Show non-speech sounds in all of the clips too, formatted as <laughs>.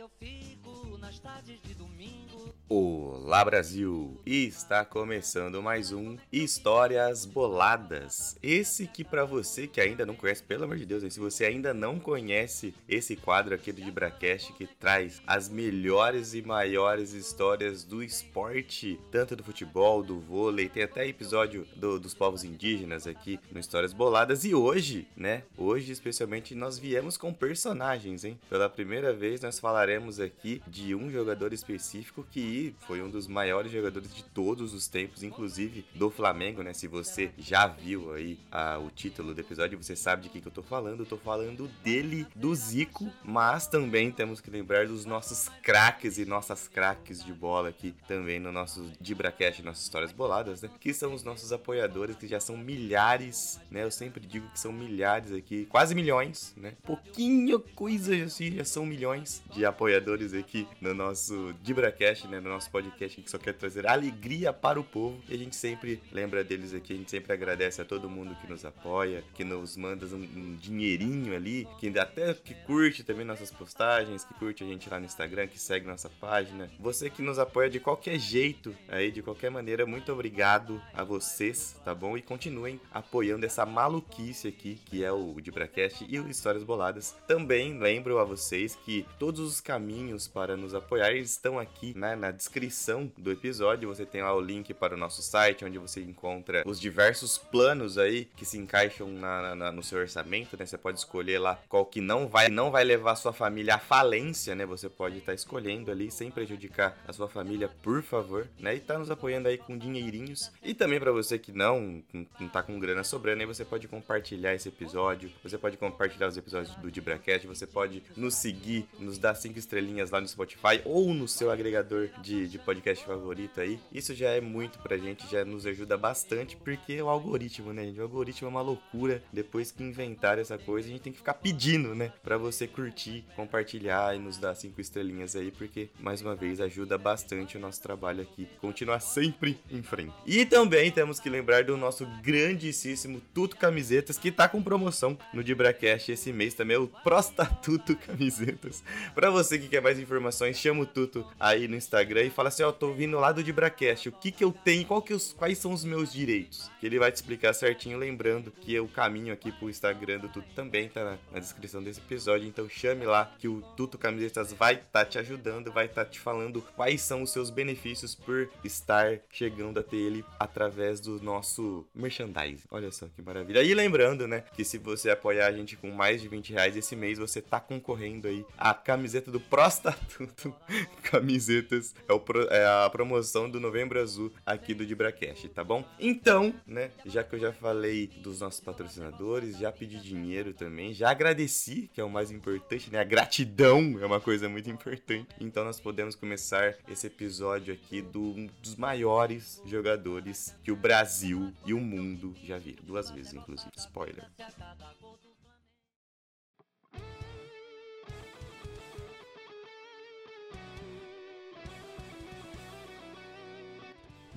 que eu fico nas tardes de domingo. Olá Brasil! E está começando mais um Histórias Boladas. Esse que para você que ainda não conhece, pelo amor de Deus, hein? se você ainda não conhece esse quadro aqui do Dibracast que traz as melhores e maiores histórias do esporte, tanto do futebol, do vôlei, tem até episódio do, dos povos indígenas aqui no Histórias Boladas e hoje, né? Hoje especialmente nós viemos com personagens, hein? Pela primeira vez nós falaremos aqui de um jogador específico que foi um dos maiores jogadores de todos os tempos, inclusive do Flamengo, né? Se você já viu aí a, o título do episódio, você sabe de que, que eu tô falando. Eu tô falando dele, do Zico, mas também temos que lembrar dos nossos craques e nossas craques de bola aqui também no nosso Dibracast, nossas histórias boladas, né? Que são os nossos apoiadores, que já são milhares, né? Eu sempre digo que são milhares aqui, quase milhões, né? Pouquinho coisa assim, já são milhões de apoiadores aqui no nosso Dibracast, né? No nosso podcast que só quer trazer alegria para o povo. E a gente sempre lembra deles aqui, a gente sempre agradece a todo mundo que nos apoia, que nos manda um, um dinheirinho ali, que até que curte também nossas postagens, que curte a gente lá no Instagram, que segue nossa página. Você que nos apoia de qualquer jeito, aí de qualquer maneira, muito obrigado a vocês, tá bom? E continuem apoiando essa maluquice aqui, que é o Dibracast e o Histórias Boladas. Também lembro a vocês que todos os caminhos para nos apoiar estão aqui né, na descrição do episódio você tem lá o link para o nosso site, onde você encontra os diversos planos aí que se encaixam na, na, no seu orçamento, né? Você pode escolher lá qual que não vai, não vai levar sua família à falência, né? Você pode estar tá escolhendo ali sem prejudicar a sua família, por favor, né? E tá nos apoiando aí com dinheirinhos. E também para você que não, não tá com grana sobrando, aí você pode compartilhar esse episódio, você pode compartilhar os episódios do Dibracast, você pode nos seguir, nos dar cinco estrelinhas lá no Spotify ou no seu agregador de de, podcast favorito aí. Isso já é muito pra gente, já nos ajuda bastante, porque é o algoritmo, né, gente? O algoritmo é uma loucura. Depois que inventaram essa coisa, a gente tem que ficar pedindo, né? Pra você curtir, compartilhar e nos dar cinco estrelinhas aí, porque, mais uma vez, ajuda bastante o nosso trabalho aqui. Continuar sempre em frente. E também temos que lembrar do nosso grandíssimo Tuto Camisetas, que tá com promoção no Dibracast esse mês também, é o Prostatuto Camisetas. Pra você que quer mais informações, chama o Tuto aí no Instagram Instagram e fala assim: Ó, oh, tô vindo lá do Dibracast, o que que eu tenho, qual que os, quais são os meus direitos? Que ele vai te explicar certinho, lembrando que o caminho aqui pro Instagram do Tuto também tá na, na descrição desse episódio, então chame lá que o Tuto Camisetas vai estar tá te ajudando, vai estar tá te falando quais são os seus benefícios por estar chegando até ele através do nosso merchandising. Olha só que maravilha. E lembrando, né, que se você apoiar a gente com mais de 20 reais esse mês, você tá concorrendo aí a camiseta do Prostatuto <laughs> Camisetas é, o, é a promoção do Novembro Azul aqui do Dibracast, tá bom? Então, né, já que eu já falei dos nossos patrocinadores, já pedi dinheiro também, já agradeci, que é o mais importante, né? A gratidão é uma coisa muito importante. Então nós podemos começar esse episódio aqui do um dos maiores jogadores que o Brasil e o mundo já viram. Duas vezes, inclusive. Spoiler.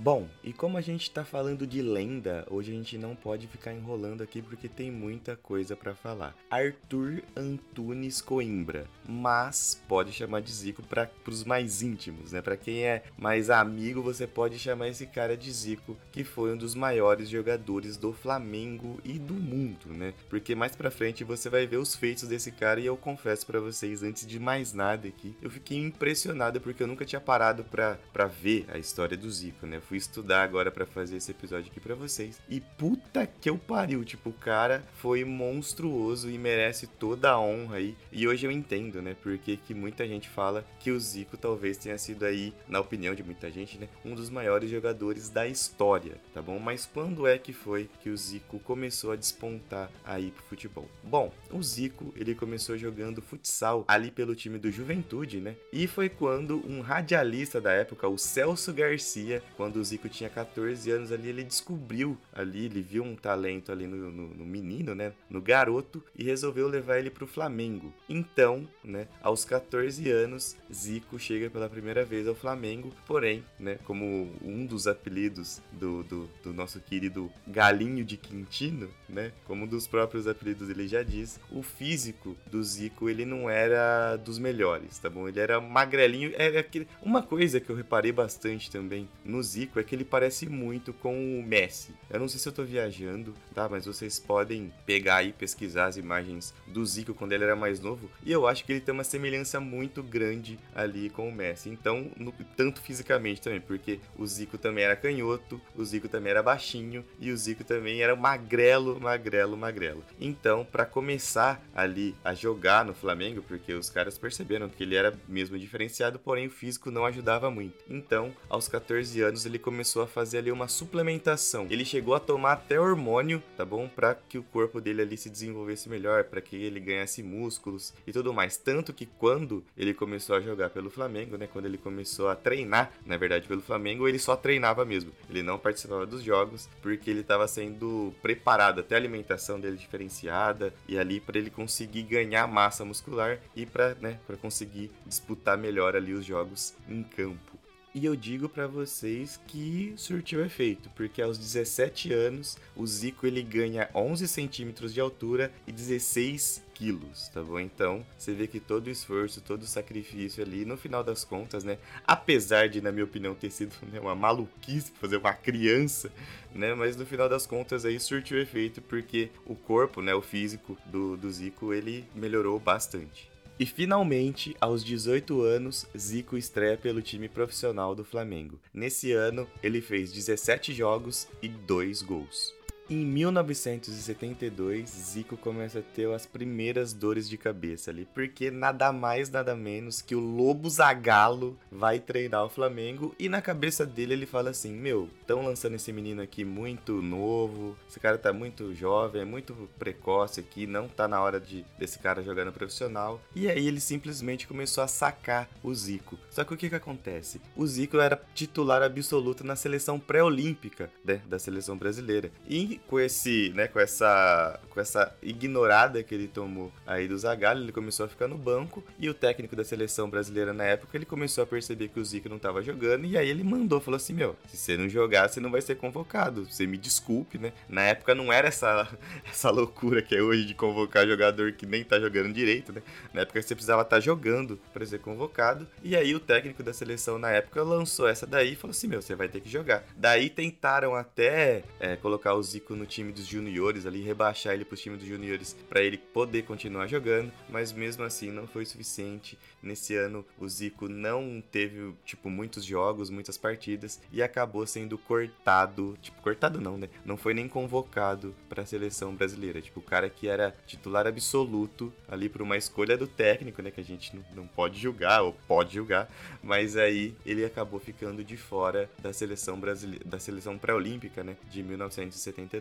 Bom, e como a gente tá falando de lenda, hoje a gente não pode ficar enrolando aqui porque tem muita coisa para falar. Arthur Antunes Coimbra, mas pode chamar de Zico para os mais íntimos, né? Para quem é mais amigo, você pode chamar esse cara de Zico, que foi um dos maiores jogadores do Flamengo e do mundo, né? Porque mais para frente você vai ver os feitos desse cara e eu confesso para vocês antes de mais nada aqui, eu fiquei impressionado porque eu nunca tinha parado para ver a história do Zico, né? Eu fui estudar agora para fazer esse episódio aqui para vocês. E puta que eu pariu, tipo, o cara foi monstruoso e merece toda a honra aí. E hoje eu entendo, né? Porque que muita gente fala que o Zico talvez tenha sido aí, na opinião de muita gente, né, um dos maiores jogadores da história, tá bom? Mas quando é que foi que o Zico começou a despontar aí pro futebol? Bom, o Zico, ele começou jogando futsal ali pelo time do Juventude, né? E foi quando um radialista da época, o Celso Garcia, quando o Zico tinha 14 anos ali, ele descobriu ali, ele viu um talento ali no, no, no menino, né? No garoto e resolveu levar ele pro Flamengo. Então, né? Aos 14 anos, Zico chega pela primeira vez ao Flamengo, porém, né? Como um dos apelidos do, do, do nosso querido Galinho de Quintino, né? Como um dos próprios apelidos ele já diz, o físico do Zico ele não era dos melhores, tá bom? Ele era magrelinho, era aquele... uma coisa que eu reparei bastante também no Zico é que ele parece muito com o Messi. Eu não sei se eu tô viajando, tá? Mas vocês podem pegar e pesquisar as imagens do Zico quando ele era mais novo e eu acho que ele tem uma semelhança muito grande ali com o Messi. Então, no... tanto fisicamente também, porque o Zico também era canhoto, o Zico também era baixinho e o Zico também era magrelo, magrelo, magrelo. Então, para começar ali a jogar no Flamengo, porque os caras perceberam que ele era mesmo diferenciado, porém o físico não ajudava muito. Então, aos 14 anos, ele começou a fazer ali uma suplementação. Ele chegou a tomar até hormônio, tá bom? Para que o corpo dele ali se desenvolvesse melhor, para que ele ganhasse músculos e tudo mais. Tanto que quando ele começou a jogar pelo Flamengo, né? Quando ele começou a treinar, na verdade, pelo Flamengo, ele só treinava mesmo. Ele não participava dos jogos porque ele estava sendo preparado, até a alimentação dele diferenciada e ali para ele conseguir ganhar massa muscular e para né, conseguir disputar melhor ali os jogos em campo. E eu digo para vocês que surtiu efeito, porque aos 17 anos o Zico ele ganha 11 centímetros de altura e 16 quilos, tá bom? Então você vê que todo o esforço, todo o sacrifício ali, no final das contas, né? Apesar de, na minha opinião, ter sido né, uma maluquice fazer uma criança, né? Mas no final das contas aí surtiu efeito porque o corpo, né? O físico do, do Zico ele melhorou bastante. E finalmente, aos 18 anos, Zico estreia pelo time profissional do Flamengo. Nesse ano, ele fez 17 jogos e 2 gols. Em 1972, Zico começa a ter as primeiras dores de cabeça ali, porque nada mais, nada menos que o Lobo Zagalo vai treinar o Flamengo e na cabeça dele ele fala assim: Meu, estão lançando esse menino aqui muito novo, esse cara tá muito jovem, é muito precoce aqui, não tá na hora de desse cara jogar no profissional. E aí ele simplesmente começou a sacar o Zico. Só que o que que acontece? O Zico era titular absoluto na seleção pré-olímpica né, da seleção brasileira. E com esse, né, com essa, com essa ignorada que ele tomou aí do Zagallo, ele começou a ficar no banco e o técnico da seleção brasileira na época, ele começou a perceber que o Zico não estava jogando e aí ele mandou, falou assim, meu, se você não jogar, você não vai ser convocado. Você me desculpe, né? Na época não era essa <laughs> essa loucura que é hoje de convocar jogador que nem tá jogando direito, né? Na época você precisava estar tá jogando para ser convocado. E aí o técnico da seleção na época lançou essa daí e falou assim, meu, você vai ter que jogar. Daí tentaram até é, colocar o Zico Zico no time dos juniores ali, rebaixar ele para o time dos juniores para ele poder continuar jogando, mas mesmo assim não foi suficiente. Nesse ano o Zico não teve tipo muitos jogos, muitas partidas e acabou sendo cortado, tipo cortado não, né? Não foi nem convocado para a seleção brasileira, tipo o cara que era titular absoluto ali por uma escolha do técnico, né, que a gente não, não pode julgar ou pode julgar, mas aí ele acabou ficando de fora da seleção brasileira, da seleção pré-olímpica, né, de 1970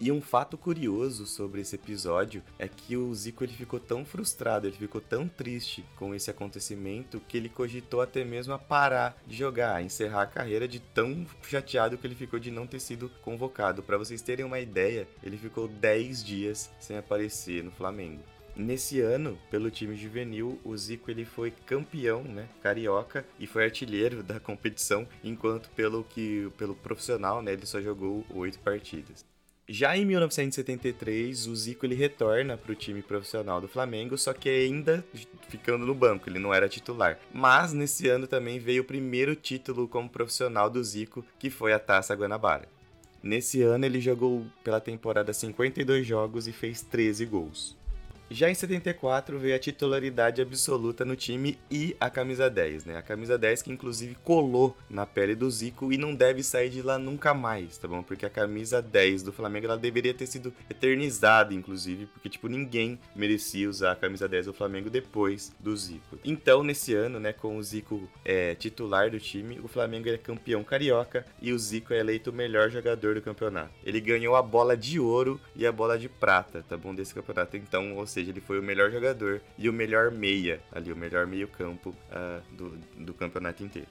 e um fato curioso sobre esse episódio é que o Zico ele ficou tão frustrado, ele ficou tão triste com esse acontecimento que ele cogitou até mesmo a parar de jogar, a encerrar a carreira de tão chateado que ele ficou de não ter sido convocado. Para vocês terem uma ideia, ele ficou 10 dias sem aparecer no Flamengo. Nesse ano, pelo time juvenil, o Zico ele foi campeão, né, carioca e foi artilheiro da competição, enquanto pelo que pelo profissional, né, ele só jogou oito partidas. Já em 1973, o Zico ele retorna para o time profissional do Flamengo, só que ainda ficando no banco, ele não era titular. Mas nesse ano também veio o primeiro título como profissional do Zico, que foi a Taça Guanabara. Nesse ano ele jogou pela temporada 52 jogos e fez 13 gols. Já em 74 veio a titularidade absoluta no time e a camisa 10, né? A camisa 10 que inclusive colou na pele do Zico e não deve sair de lá nunca mais, tá bom? Porque a camisa 10 do Flamengo ela deveria ter sido eternizada, inclusive, porque tipo ninguém merecia usar a camisa 10 do Flamengo depois do Zico. Então, nesse ano, né, com o Zico é, titular do time, o Flamengo é campeão carioca e o Zico é eleito o melhor jogador do campeonato. Ele ganhou a bola de ouro e a bola de prata, tá bom? Desse campeonato. Então, seja, seja, ele foi o melhor jogador e o melhor meia, ali, o melhor meio-campo uh, do, do campeonato inteiro.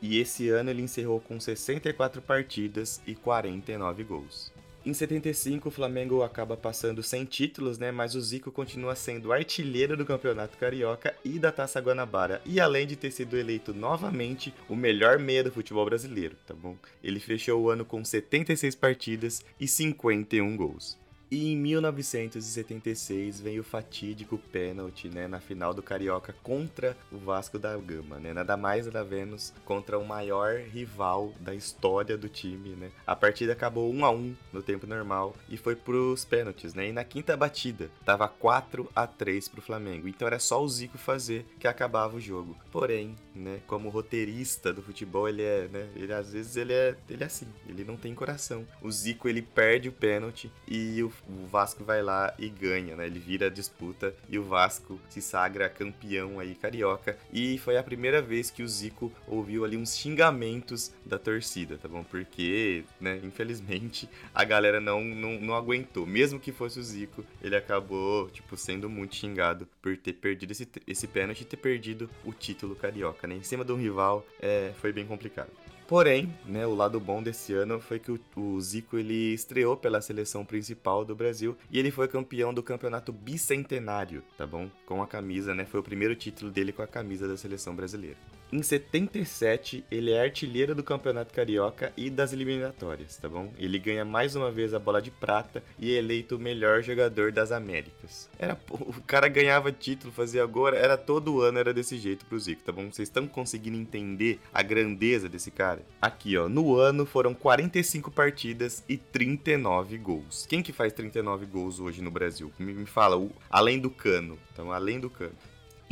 E esse ano ele encerrou com 64 partidas e 49 gols. Em 75, o Flamengo acaba passando sem títulos, né? Mas o Zico continua sendo artilheiro do Campeonato Carioca e da Taça Guanabara. E além de ter sido eleito novamente o melhor meia do futebol brasileiro, tá bom? Ele fechou o ano com 76 partidas e 51 gols. E em 1976 vem o fatídico pênalti, né, na final do Carioca contra o Vasco da Gama, né? Nada mais nada menos contra o maior rival da história do time, né? A partida acabou 1 a 1 no tempo normal e foi pros pênaltis, né? E na quinta batida tava 4 a 3 pro Flamengo. Então era só o Zico fazer que acabava o jogo. Porém, né, como roteirista do futebol, ele é, né, ele às vezes ele é, ele é assim, ele não tem coração. O Zico ele perde o pênalti e o o Vasco vai lá e ganha, né? Ele vira a disputa e o Vasco se sagra campeão aí carioca. E foi a primeira vez que o Zico ouviu ali uns xingamentos da torcida, tá bom? Porque, né, infelizmente, a galera não, não, não aguentou. Mesmo que fosse o Zico, ele acabou, tipo, sendo muito xingado por ter perdido esse, esse pênalti e ter perdido o título carioca, né? Em cima de um rival, é, foi bem complicado. Porém, né, o lado bom desse ano foi que o, o, Zico ele estreou pela seleção principal do Brasil e ele foi campeão do campeonato bicentenário, tá bom? Com a camisa, né? Foi o primeiro título dele com a camisa da seleção brasileira. Em 77, ele é artilheiro do Campeonato Carioca e das eliminatórias, tá bom? Ele ganha mais uma vez a bola de prata e é eleito o melhor jogador das Américas. Era, <laughs> o cara ganhava título, fazia agora, era todo ano era desse jeito pro Zico, tá bom? Vocês estão conseguindo entender a grandeza desse cara? Aqui, ó, no ano foram 45 partidas e 39 gols. Quem que faz 39 gols hoje no Brasil? Me, me fala, o, além do Cano, então além do Cano.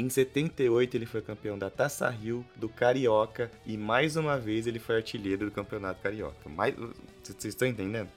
Em 78 ele foi campeão da Taça Rio, do Carioca e mais uma vez ele foi artilheiro do Campeonato Carioca. Mais... Vocês estão entendendo?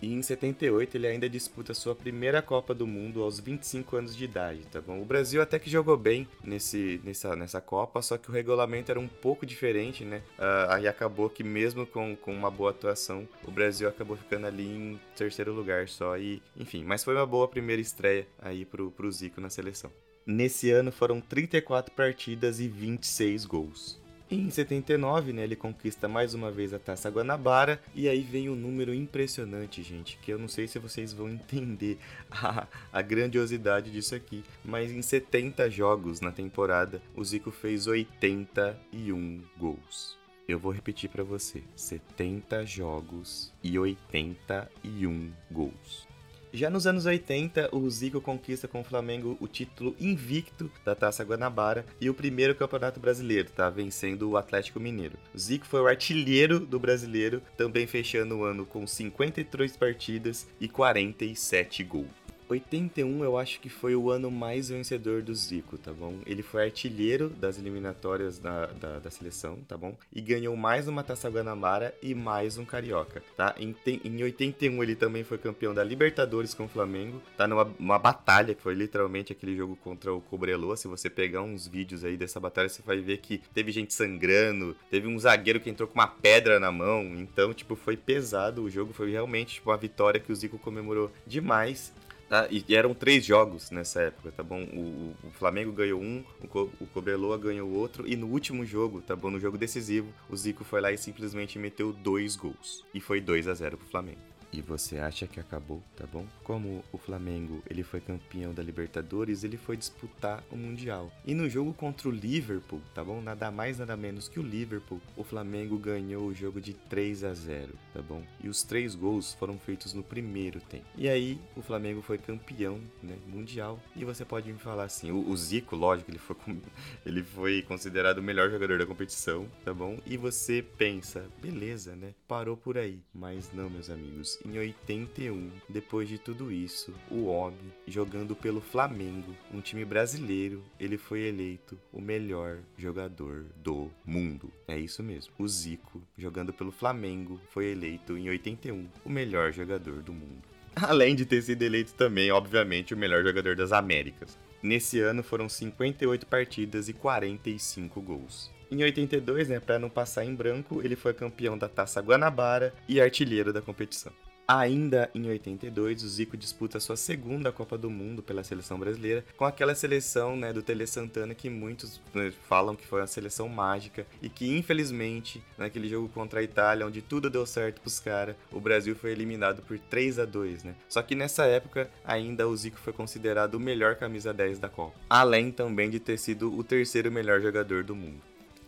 E em 78 ele ainda disputa sua primeira Copa do Mundo aos 25 anos de idade, tá bom? O Brasil até que jogou bem nesse, nessa, nessa Copa, só que o regulamento era um pouco diferente, né? Uh, aí acabou que mesmo com, com uma boa atuação, o Brasil acabou ficando ali em terceiro lugar só e, enfim, mas foi uma boa primeira estreia aí pro, pro Zico na seleção. Nesse ano foram 34 partidas e 26 gols. Em 79, né, ele conquista mais uma vez a Taça Guanabara e aí vem um número impressionante, gente, que eu não sei se vocês vão <laughs> entender a, a grandiosidade disso aqui, mas em 70 jogos na temporada, o Zico fez 81 gols. Eu vou repetir para você: 70 jogos e 81 gols. Já nos anos 80, o Zico conquista com o Flamengo o título invicto da Taça Guanabara e o primeiro Campeonato Brasileiro, tá? Vencendo o Atlético Mineiro. O Zico foi o artilheiro do brasileiro, também fechando o ano com 53 partidas e 47 gols. 81 eu acho que foi o ano mais vencedor do Zico, tá bom? Ele foi artilheiro das eliminatórias da, da, da seleção, tá bom? E ganhou mais uma Taça Guanabara e mais um Carioca, tá? Em, em 81 ele também foi campeão da Libertadores com o Flamengo, tá? Numa uma batalha que foi literalmente aquele jogo contra o Cobreloa. Se você pegar uns vídeos aí dessa batalha, você vai ver que teve gente sangrando, teve um zagueiro que entrou com uma pedra na mão. Então, tipo, foi pesado o jogo, foi realmente tipo, uma vitória que o Zico comemorou demais. Tá? E, eram três jogos nessa época, tá bom? O, o Flamengo ganhou um, o, Co o Cobreloa ganhou outro, e no último jogo, tá bom? No jogo decisivo, o Zico foi lá e simplesmente meteu dois gols. E foi 2 a 0 pro Flamengo. E você acha que acabou, tá bom? Como o Flamengo ele foi campeão da Libertadores, ele foi disputar o Mundial. E no jogo contra o Liverpool, tá bom? Nada mais, nada menos que o Liverpool, o Flamengo ganhou o jogo de 3 a 0, tá bom? E os três gols foram feitos no primeiro tempo. E aí, o Flamengo foi campeão, né, mundial. E você pode me falar assim, o, o Zico, lógico, ele foi, <laughs> ele foi considerado o melhor jogador da competição, tá bom? E você pensa, beleza, né? Parou por aí. Mas não, meus amigos em 81. Depois de tudo isso, o homem, jogando pelo Flamengo, um time brasileiro, ele foi eleito o melhor jogador do mundo. É isso mesmo. O Zico, jogando pelo Flamengo, foi eleito em 81 o melhor jogador do mundo. <laughs> Além de ter sido eleito também, obviamente, o melhor jogador das Américas. Nesse ano foram 58 partidas e 45 gols. Em 82, né, para não passar em branco, ele foi campeão da Taça Guanabara e artilheiro da competição. Ainda em 82, o Zico disputa sua segunda Copa do Mundo pela seleção brasileira, com aquela seleção né, do Tele Santana que muitos né, falam que foi uma seleção mágica e que, infelizmente, naquele jogo contra a Itália, onde tudo deu certo pros caras, o Brasil foi eliminado por 3 a 2 né? Só que nessa época, ainda o Zico foi considerado o melhor camisa 10 da Copa, além também de ter sido o terceiro melhor jogador do mundo.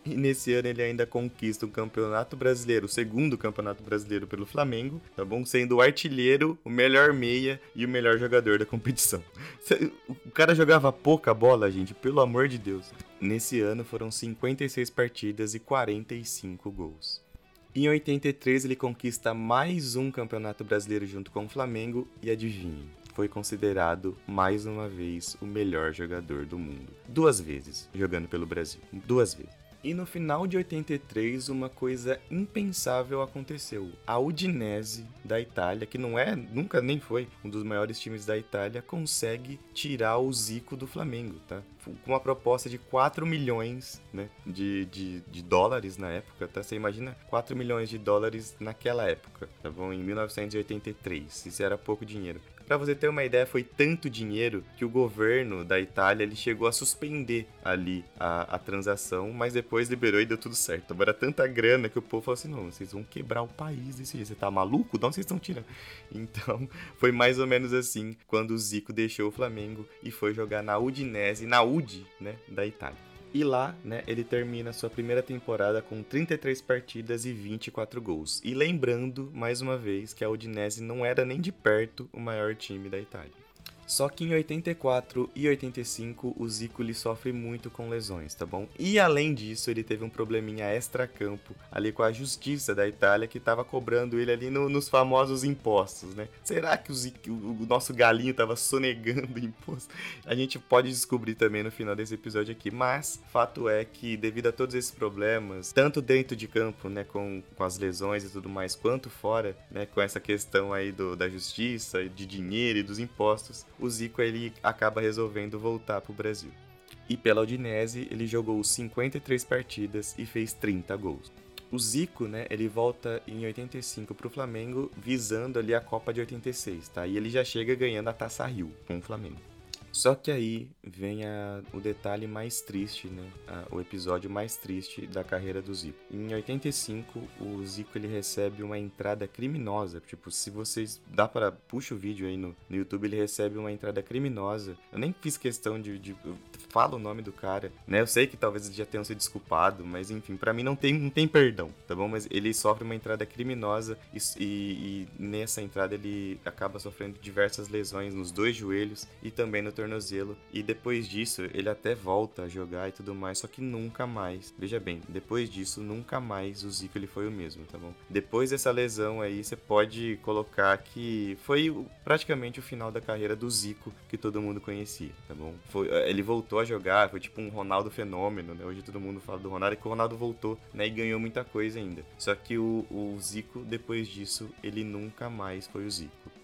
E nesse ano ele ainda conquista o Campeonato Brasileiro, o segundo Campeonato Brasileiro pelo Flamengo, tá bom? Sendo o artilheiro, o melhor meia e o melhor jogador da competição. <laughs> O cara jogava pouca bola, gente, pelo amor de Deus. Nesse ano foram 56 partidas e 45 gols. Em 83 ele conquista mais um Campeonato Brasileiro junto com o Flamengo e adivinhe, foi considerado mais uma vez o melhor jogador do mundo. Duas vezes jogando pelo Brasil. Duas vezes. E no final de 83, uma coisa impensável aconteceu. A Udinese da Itália, que não é, nunca nem foi um dos maiores times da Itália, consegue tirar o Zico do Flamengo, tá? Com uma proposta de 4 milhões né, de, de, de dólares na época, tá? Você imagina 4 milhões de dólares naquela época, tá bom? Em 1983. Isso era pouco dinheiro. Para você ter uma ideia, foi tanto dinheiro que o governo da Itália ele chegou a suspender ali a, a transação, mas depois liberou e deu tudo certo. Agora, tanta grana que o povo falou assim: não, vocês vão quebrar o país desse jeito. Você tá maluco? De onde vocês estão tirando? <laughs> Então, foi mais ou menos assim quando o Zico deixou o Flamengo e foi jogar na Udinese, na Udi, né, da Itália. E lá, né, ele termina sua primeira temporada com 33 partidas e 24 gols. E lembrando, mais uma vez, que a Udinese não era nem de perto o maior time da Itália. Só que em 84 e 85 o Zico ele sofre muito com lesões, tá bom? E além disso, ele teve um probleminha extra-campo ali com a justiça da Itália que tava cobrando ele ali no, nos famosos impostos, né? Será que o, Zico, o nosso galinho tava sonegando <laughs> imposto? A gente pode descobrir também no final desse episódio aqui, mas fato é que devido a todos esses problemas, tanto dentro de campo, né, com, com as lesões e tudo mais, quanto fora, né, com essa questão aí do, da justiça, de dinheiro e dos impostos, o Zico ele acaba resolvendo voltar para o Brasil. E pela Udinese, ele jogou 53 partidas e fez 30 gols. O Zico, né, ele volta em 85 para o Flamengo, visando ali a Copa de 86, tá? E ele já chega ganhando a Taça Rio com o Flamengo. Só que aí vem a, o detalhe mais triste, né? A, o episódio mais triste da carreira do Zico. Em 85, o Zico ele recebe uma entrada criminosa. Tipo, se vocês dá para puxa o vídeo aí no, no YouTube, ele recebe uma entrada criminosa. Eu nem fiz questão de, de fala o nome do cara, né? Eu sei que talvez eles já tenham se desculpado, mas enfim, para mim não tem, não tem perdão, tá bom? Mas ele sofre uma entrada criminosa e, e, e, nessa entrada ele acaba sofrendo diversas lesões nos dois joelhos e também no tornozelo. E depois disso, ele até volta a jogar e tudo mais, só que nunca mais. Veja bem, depois disso, nunca mais o Zico ele foi o mesmo, tá bom? Depois dessa lesão aí, você pode colocar que foi praticamente o final da carreira do Zico que todo mundo conhecia, tá bom? Foi, ele voltou a jogar, foi tipo um Ronaldo fenômeno, né? Hoje todo mundo fala do Ronaldo, e que o Ronaldo voltou, né? E ganhou muita coisa ainda. Só que o, o Zico, depois disso, ele nunca mais foi o Zico.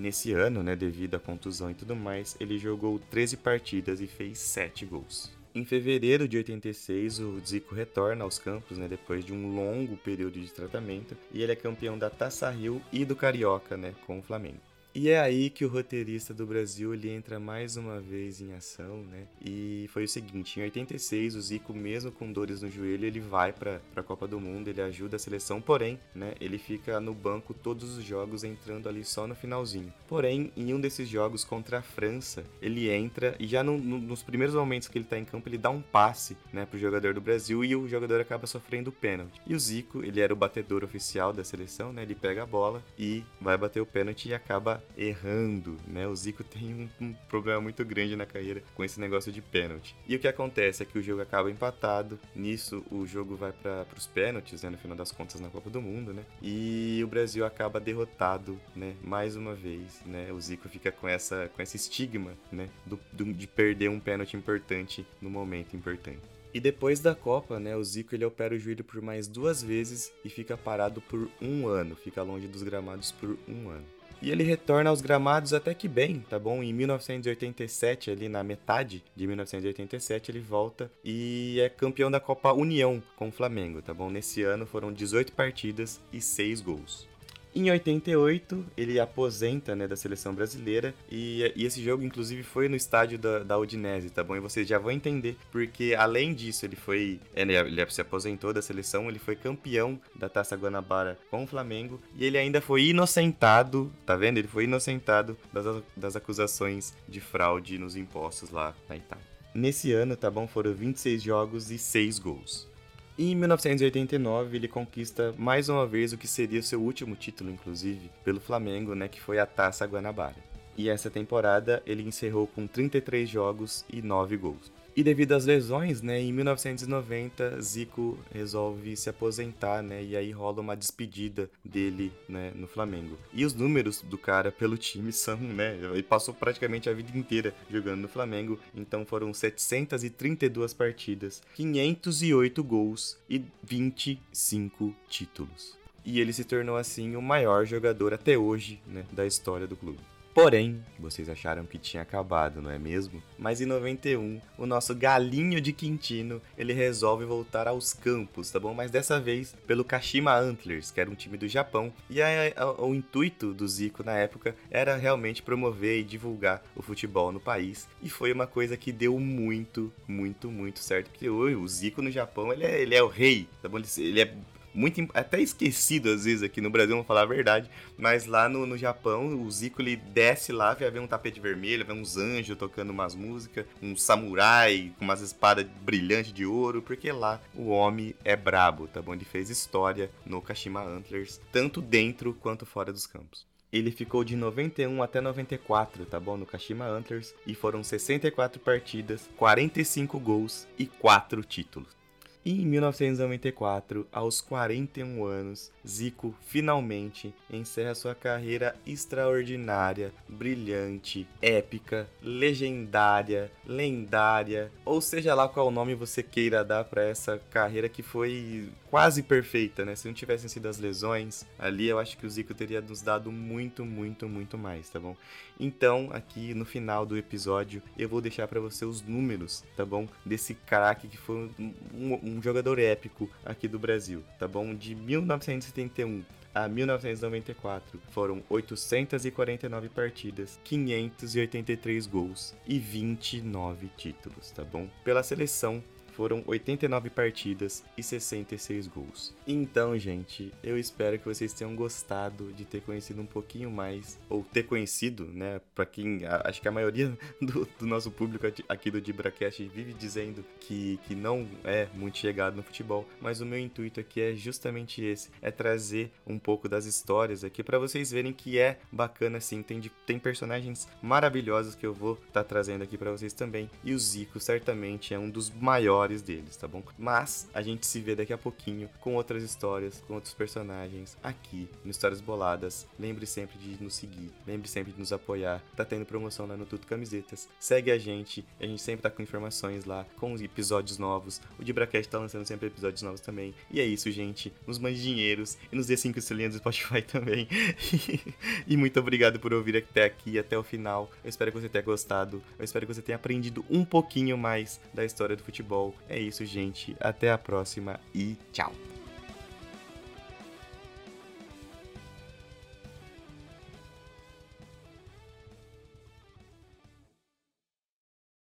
Nesse ano, né, devido à contusão e tudo mais, ele jogou 13 partidas e fez 7 gols. Em fevereiro de 86, o Zico retorna aos campos, né, depois de um longo período de tratamento, e ele é campeão da Taça Rio e do Carioca, né, com o Flamengo. E é aí que o roteirista do Brasil ele entra mais uma vez em ação, né? E foi o seguinte, em 86 o Zico mesmo com dores no joelho, ele vai para a Copa do Mundo, ele ajuda a seleção, porém, né, ele fica no banco todos os jogos entrando ali só no finalzinho. Porém, em um desses jogos contra a França, ele entra e já no, no, nos primeiros momentos que ele tá em campo, ele dá um passe, né, pro jogador do Brasil e o jogador acaba sofrendo pênalti. E o Zico, ele era o batedor oficial da seleção, né? Ele pega a bola e vai bater o pênalti e acaba errando, né? O Zico tem um, um, problema muito grande na carreira com esse negócio de pênalti. E o que acontece é que o jogo acaba empatado, nisso o jogo vai para os pênaltis, né? No final das contas na Copa do Mundo, né? E o Brasil acaba derrotado, né? Mais uma vez, né? O Zico fica com essa com esse estigma, né? Do, do, de perder um pênalti importante no momento importante. E depois da Copa, né, o Zico ele opera o joelho por mais duas vezes e fica parado por um ano, fica longe dos gramados por um ano. E ele retorna aos gramados até que bem, tá bom? Em 1987, ali na metade de 1987, ele volta e é campeão da Copa União com o Flamengo, tá bom? Nesse ano foram 18 partidas e 6 gols. Em 88, ele aposenta né, da seleção brasileira e, e, esse jogo, inclusive, foi no estádio da, da Udinese, tá bom? E vocês já vão entender, porque além disso, ele foi. Ele, ele se aposentou da seleção, ele foi campeão da Taça Guanabara com o Flamengo e ele ainda foi inocentado, tá vendo? Ele foi inocentado das, das acusações de fraude nos impostos lá na Itália. Nesse ano, tá bom? Foram 26 jogos e 6 gols. E em 1989 ele conquista mais uma vez o que seria o seu último título, inclusive, pelo Flamengo, né, que foi a Taça Guanabara. E essa temporada ele encerrou com 33 jogos e 9 gols. E devido às lesões, né, em 1990, Zico resolve se aposentar, né, e aí rola uma despedida dele, né, no Flamengo. E os números do cara pelo time são, né, ele passou praticamente a vida inteira jogando no Flamengo, então foram 732 partidas, 508 gols e 25 títulos. E ele se tornou assim o maior jogador até hoje, né, da história do clube. Porém, vocês acharam que tinha acabado, não é mesmo? Mas em 91, o nosso galinho de Quintino, ele resolve voltar aos campos, tá bom? Mas dessa vez pelo Kashima Antlers, que era um time do Japão. E a, a, o intuito do Zico na época era realmente promover e divulgar o futebol no país. E foi uma coisa que deu muito, muito, muito certo. Porque o, Zico no Japão, ele é, ele é o rei, tá bom? Ele é muito até esquecido às vezes aqui no Brasil, vamos falar a verdade, mas lá no, no Japão, o Zico ele desce lá, vai ver um tapete vermelho, vê uns anjos tocando umas músicas, um samurai com umas espadas brilhantes de ouro, porque lá o homem é brabo, tá bom? Ele fez história no Kashima Antlers, tanto dentro quanto fora dos campos. Ele ficou de 91 até 94, tá bom? No Kashima Antlers. E foram 64 partidas, 45 gols e 4 títulos. E em 1994, aos 41 anos, Zico finalmente encerra sua carreira extraordinária, brilhante, épica, legendária, lendária, ou seja lá qual nome você queira dar para essa carreira que foi quase perfeita, né? Se não tivessem sido as lesões ali, eu acho que o Zico teria nos dado muito, muito, muito mais, tá bom? Então, aqui no final do episódio, eu vou deixar para você os números, tá bom? Desse craque que foi um, um, jogador épico aqui do Brasil, tá bom? De 1971 a 1994 foram 849 partidas, 583 gols e 29 títulos, tá bom? Pela seleção foram 89 partidas e 66 gols. Então, gente, eu espero que vocês tenham gostado de ter conhecido um pouquinho mais, ou ter conhecido, né? Para quem acho que a maioria <laughs> do, do, nosso público aqui do DibraCast vive dizendo que, que não é muito chegado no futebol, mas o meu intuito aqui é justamente esse: é trazer um pouco das histórias aqui para vocês verem que é bacana assim. Tem, tem personagens maravilhosos que eu vou estar tá trazendo aqui para vocês também, e o Zico certamente é um dos maiores histórias deles, tá bom? Mas a gente se vê daqui a pouquinho com outras histórias, com outros personagens aqui no Histórias Boladas. Lembre sempre de nos seguir, lembre sempre de nos apoiar. Tá tendo promoção lá no Tudo Camisetas. Segue a gente, a gente sempre tá com informações lá, com episódios novos. O Dibracast tá lançando sempre episódios novos também. E é isso, gente. Nos mande dinheiros e nos dê 5 estrelinhas do Spotify <laughs> também. e muito obrigado por ouvir até aqui, até o final. Eu espero que você tenha gostado. Eu espero que você tenha aprendido um pouquinho mais da história do futebol. É isso, gente. Até a próxima e tchau.